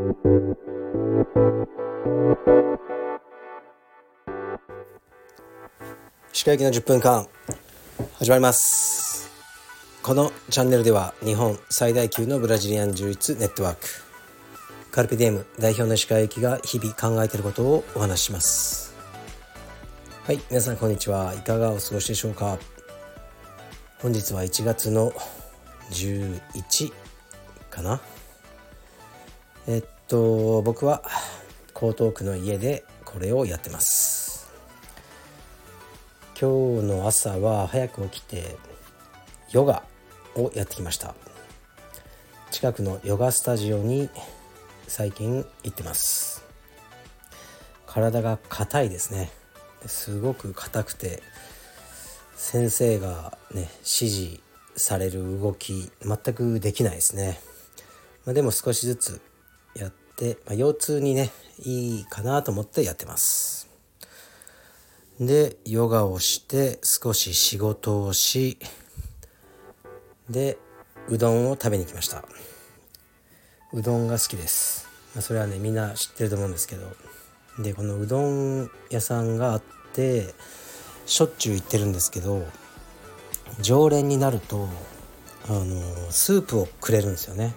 歯科行きの10分間始まります。このチャンネルでは日本最大級のブラジリアン柔術ネットワークカルピディエム代表の歯科行きが日々考えていることをお話しします。はい皆さんこんにちは。いかがお過ごしでしょうか？本日は1月の11かな？えっと僕は江東区の家でこれをやってます。今日の朝は早く起きてヨガをやってきました。近くのヨガスタジオに最近行ってます。体が硬いですね。すごく硬くて先生がね指示される動き全くできないですね、まあ、でも少しずつやって、まあ、腰痛にねいいかなと思ってやってます。でヨガをして少し仕事をしでうどんを食べに来ました。うどんが好きです、まあ、それはねみんな知ってると思うんですけど。でこのうどん屋さんがあってしょっちゅう行ってるんですけど常連になるとあのスープをくれるんですよね。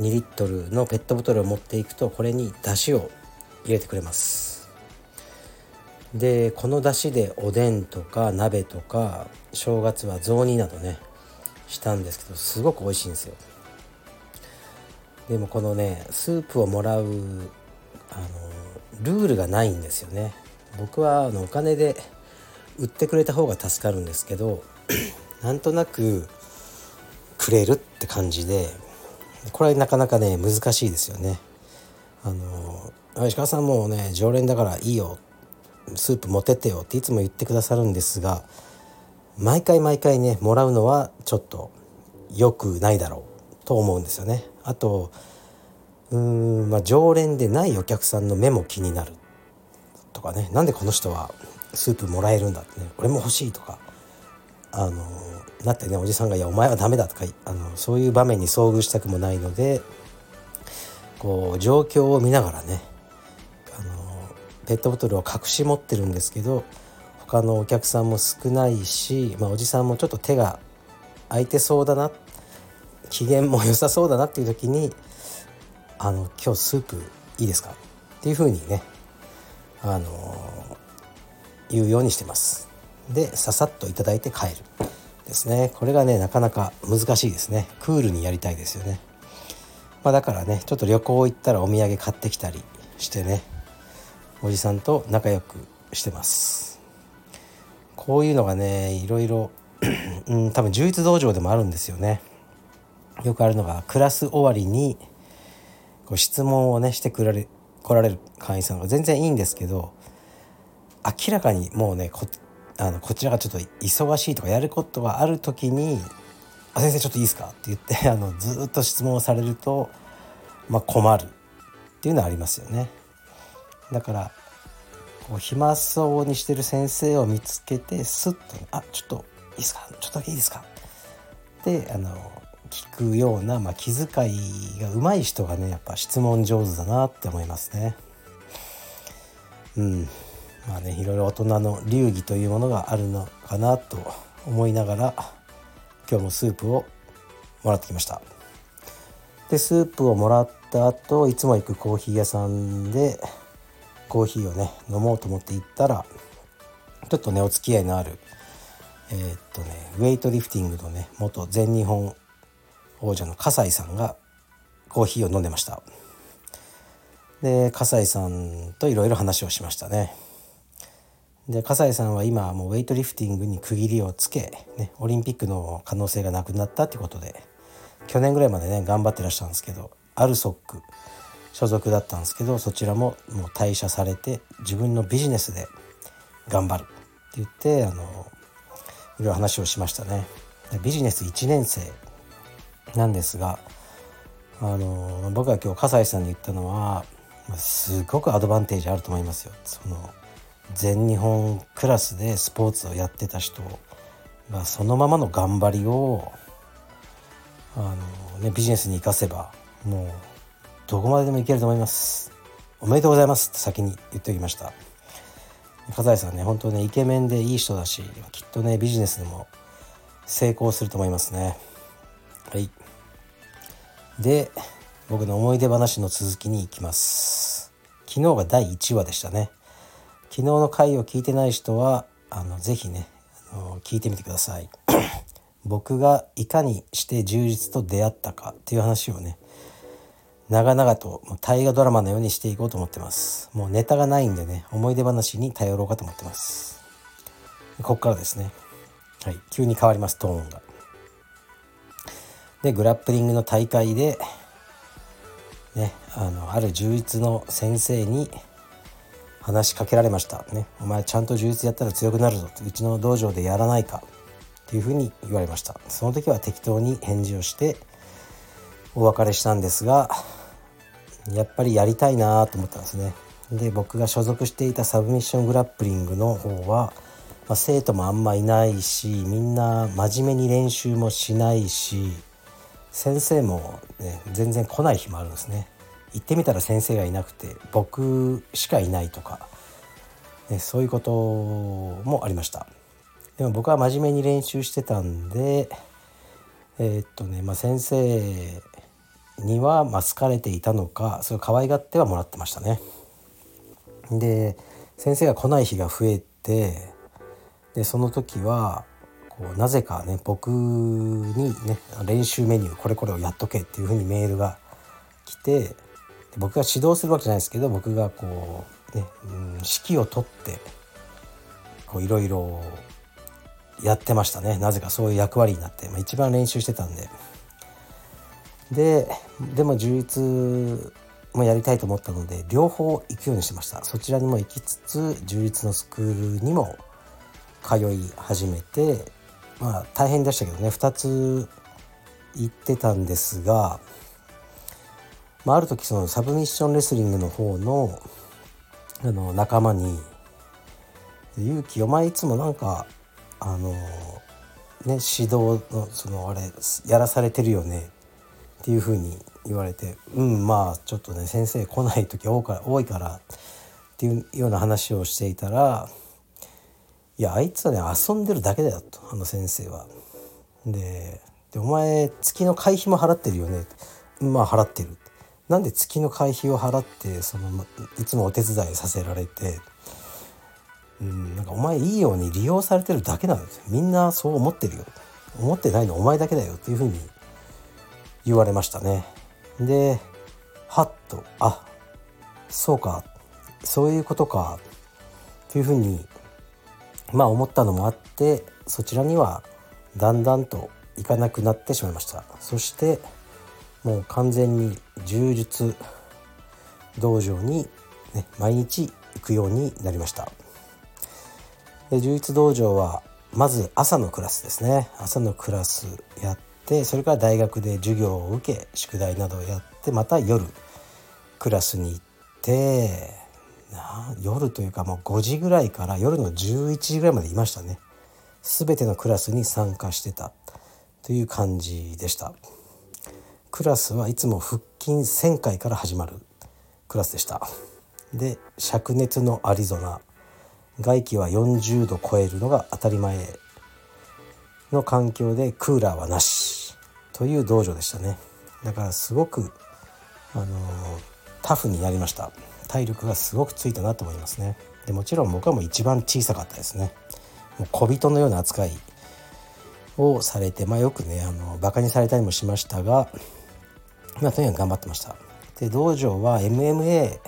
2リットルのペットボトルを持っていくとこれに出汁を入れてくれます。でこの出汁でおでんとか鍋とか正月は雑煮などねしたんですけどすごく美味しいんですよ。でもこのねスープをもらうあのルールがないんですよね。僕はあのお金で売ってくれた方が助かるんですけど なんとなくくれるって感じでこれはなかなかね難しいですよね。あの石川さんもね常連だからいいよ。スープ持てってよっていつも言ってくださるんですが毎回毎回ねもらうのはちょっと良くないだろうと思うんですよね。あとうーんまあ常連でないお客さんの目も気になる。とかねなんでこの人はスープもらえるんだってね俺も欲しいとか。あのなってねおじさんが「いやお前はダメだ」とかあのそういう場面に遭遇したくもないのでこう状況を見ながらねあのペットボトルを隠し持ってるんですけど他のお客さんも少ないし、まあ、おじさんもちょっと手が空いてそうだな機嫌も良さそうだなっていう時に「あの今日スープいいですか?」っていうふうにねあの言うようにしてます。でささっと頂いて帰るですね。これがねなかなか難しいですね。クールにやりたいですよね、まあ、だからねちょっと旅行行ったらお土産買ってきたりしてねおじさんと仲良くしてます。こういうのがねいろいろうん多分充実道場でもあるんですよね。よくあるのがクラス終わりにこう質問をねしてくられ来られる会員さんが全然いいんですけど明らかにもうねこあのこちらがちょっと忙しいとかやることがある時に「あ先生ちょっといいですか?」って言って あのずっと質問をされると、まあ、困るっていうのはありますよね。だからこう暇そうにしてる先生を見つけてスッと「あちょっといいですか？ちょっとだけいいですか?」ってあの聞くような、まあ、気遣いが上手い人がねやっぱ質問上手だなって思いますね。うんまあねいろいろ大人の流儀というものがあるのかなと思いながら今日もスープをもらってきました。でスープをもらった後いつも行くコーヒー屋さんでコーヒーをね飲もうと思って行ったらちょっとねお付き合いのあるえー、っとねウェイトリフティングのね元全日本王者の笠井さんがコーヒーを飲んでました。で笠井さんといろいろ話をしましたね。で笠井さんは今もうウェイトリフティングに区切りをつけ、ね、オリンピックの可能性がなくなったってことで去年ぐらいまでね頑張ってらっしゃるんですけどアルソック所属だったんですけどそちらももう退社されて自分のビジネスで頑張るって言ってあのいろいろ話をしましたね。ビジネス1年生なんですがあの僕が今日笠井さんに言ったのはすごくアドバンテージあると思いますよ。その全日本クラスでスポーツをやってた人がそのままの頑張りをあの、ね、ビジネスに生かせばもうどこまででもいけると思います。おめでとうございますって先に言っておきました。笠井さんね本当ねイケメンでいい人だしきっとねビジネスでも成功すると思いますね。はい。で僕の思い出話の続きに行きます。昨日が第1話でしたね。昨日の回を聞いてない人はあのぜひねあの聞いてみてください。僕がいかにして充実と出会ったかっていう話をね長々と大河ドラマのようにしていこうと思ってます。もうネタがないんでね思い出話に頼ろうかと思ってます。ここからですね。はい。急に変わりますトーンが。でグラップリングの大会でねあのある充実の先生に話しかけられました。ね。お前ちゃんと充実やったら強くなるぞ。うちの道場でやらないか。っていうふうに言われました。その時は適当に返事をしてお別れしたんですがやっぱりやりたいなと思ったんですね。で僕が所属していたサブミッショングラップリングの方は、まあ、生徒もあんまいないしみんな真面目に練習もしないし先生も、ね、全然来ない日もあるんですね。行ってみたら先生がいなくて僕しかいないとか、ね、そういうこともありましたでも僕は真面目に練習してたんでえー、っとね、まあ、先生にはま好かれていたのかそれ可愛がってはもらってましたね。で先生が来ない日が増えてでその時はこうなぜかね僕にね練習メニューこれこれをやっとけっていうふうにメールが来て僕が指導するわけじゃないですけど僕がこうね、うん、指揮を取ってこういろいろやってましたね。なぜかそういう役割になって、まあ、一番練習してたんで。ででも充実もやりたいと思ったので両方行くようにしました。そちらにも行きつつ充実のスクールにも通い始めてまあ大変でしたけどね。2つ行ってたんですが、まあ、ある時そのサブミッションレスリングの方のあの仲間に「勇気お前いつもなんかあのね指導のそのあれやらされてるよね」っていうふうに言われてうんまあちょっとね先生来ない時多か多いからっていうような話をしていたら「いやあいつはね遊んでるだけだよ」とあの先生は。でで「お前月の会費も払ってるよね」まあ払ってる」なんで月の会費を払ってそのいつもお手伝いさせられて、うん、なんかお前いいように利用されてるだけなんですよ。みんなそう思ってるよ。思ってないのお前だけだよっていうふうに言われましたね。ではっとあそうかそういうことかというふうにまあ思ったのもあってそちらにはだんだんと行かなくなってしまいました。そしてもう完全に柔術道場に、ね、毎日行くようになりました。で柔術道場はまず朝のクラスですね。朝のクラスやってそれから大学で授業を受け宿題などをやってまた夜クラスに行って夜というかもう5時ぐらいから夜の11時ぐらいまでいましたね。全てのクラスに参加してたという感じでした。クラスはいつも腹筋1,000回から始まるクラスでした。で灼熱のアリゾナ。外気は40度超えるのが当たり前の環境でクーラーはなしという道場でしたね。だからすごくあのタフになりました。体力がすごくついたなと思いますね。でもちろん僕はもう一番小さかったですね。もう小人のような扱いをされてまあよくねあのバカにされたりもしましたがまあとにかく頑張ってました。で道場は MMA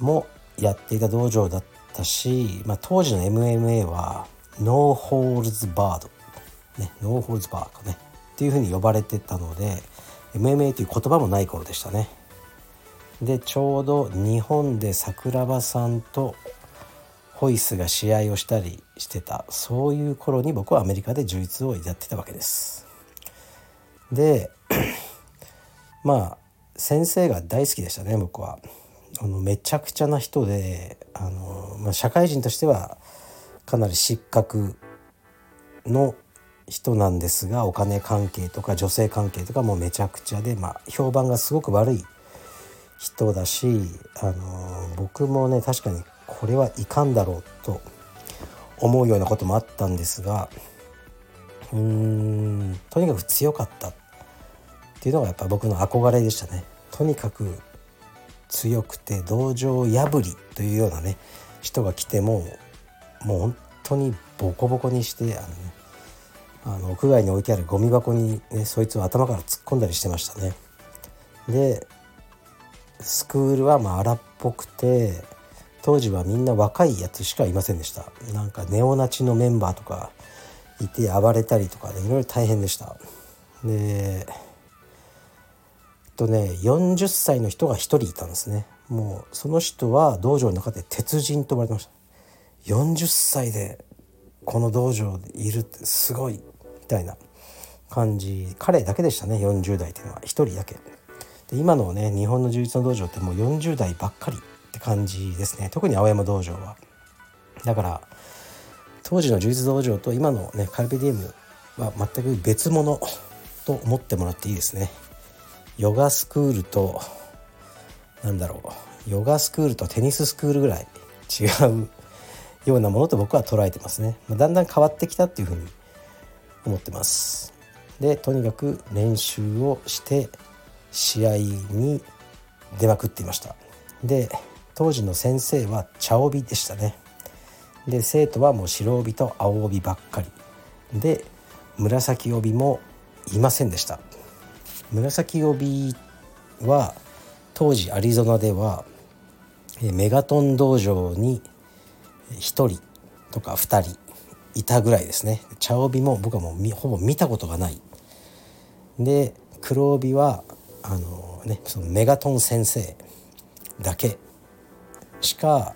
もやっていた道場だったし、まあ、当時の MMA はノーホールズバード、ね、ノーホールズバーかねっていうふうに呼ばれてたので MMA という言葉もない頃でしたね。でちょうど日本で桜庭さんとホイスが試合をしたりしてたそういう頃に僕はアメリカで充実をやってたわけです。でまあ先生が大好きでしたね僕は。あのめちゃくちゃな人であの、まあ、社会人としてはかなり失格の人なんですがお金関係とか女性関係とかもめちゃくちゃで、まあ、評判がすごく悪い人だし、あの僕もね確かにこれはいかんだろうと思うようなこともあったんですがうーんとにかく強かった。っていうのがやっぱ僕の憧れでしたね。とにかく強くて道場破りというようなね人が来てももう本当にボコボコにしてあの、ね、あの屋外に置いてあるゴミ箱に、ね、そいつを頭から突っ込んだりしてましたね。でスクールはまあ荒っぽくて当時はみんな若いやつしかいませんでしたなんかネオナチのメンバーとかいて暴れたりとかねいろいろ大変でしたでとね40歳の人が1人いたんですね。もうその人は道場の中で鉄人と呼ばれてました。40歳でこの道場でいるってすごいみたいな感じ。彼だけでしたね40代っていうのは1人だけ。で今のね日本の充実の道場ってもう40代ばっかりって感じですね。特に青山道場は。だから当時の充実道場と今のねカルペディウムは全く別物と思ってもらっていいですね。ヨガスクールとなんだろうヨガスクールとテニススクールぐらい違うようなものと僕は捉えてますね。まだんだん変わってきたっていうふうに思ってます。でとにかく練習をして試合に出まくっていました。で当時の先生は茶帯でしたね。で生徒はもう白帯と青帯ばっかり。で紫帯もいませんでした。紫帯は当時アリゾナではメガトン道場に1人とか2人いたぐらいですね。茶帯も僕はもうほぼ見たことがない。で黒帯はあのねそのメガトン先生だけしか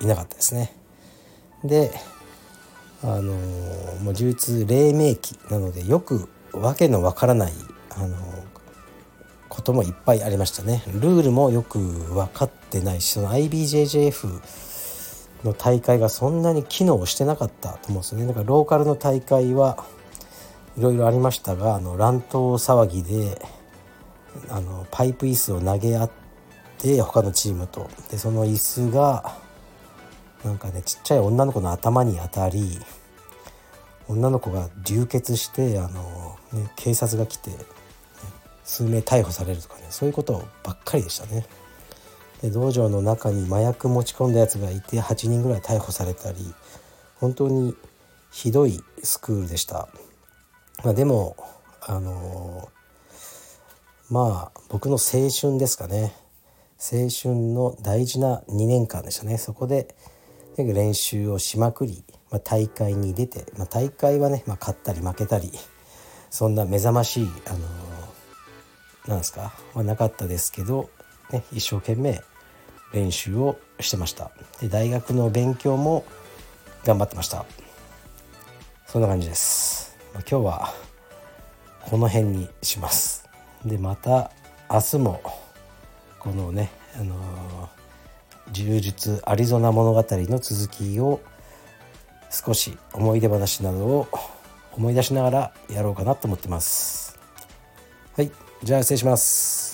いなかったですね。であのもう充実黎明期なのでよくわけのわからないあのこともいっぱいありましたね。ルールもよく分かってないしその IBJJF の大会がそんなに機能してなかったと思うんですよね。だからローカルの大会はいろいろありましたがあの乱闘騒ぎであのパイプ椅子を投げ合って他のチームと。でその椅子がなんかねちっちゃい女の子の頭に当たり女の子が流血してあの、ね、警察が来て、数名逮捕されるとかねそういうことばっかりでしたね。で道場の中に麻薬持ち込んだやつがいて8人ぐらい逮捕されたり本当にひどいスクールでした。まあ、でもあのまあ僕の青春ですかね青春の大事な2年間でしたねそこで練習をしまくり、まあ、大会に出て、まあ、大会はね、まあ、勝ったり負けたりそんな目覚ましいあのなんですか？はなかったですけど、ね、一生懸命練習をしてました。で大学の勉強も頑張ってました。そんな感じです、まあ、今日はこの辺にします。でまた明日もこのねあの柔術アリゾナ物語の続きを少し思い出話などを思い出しながらやろうかなと思ってます。はい。じゃあ失礼します。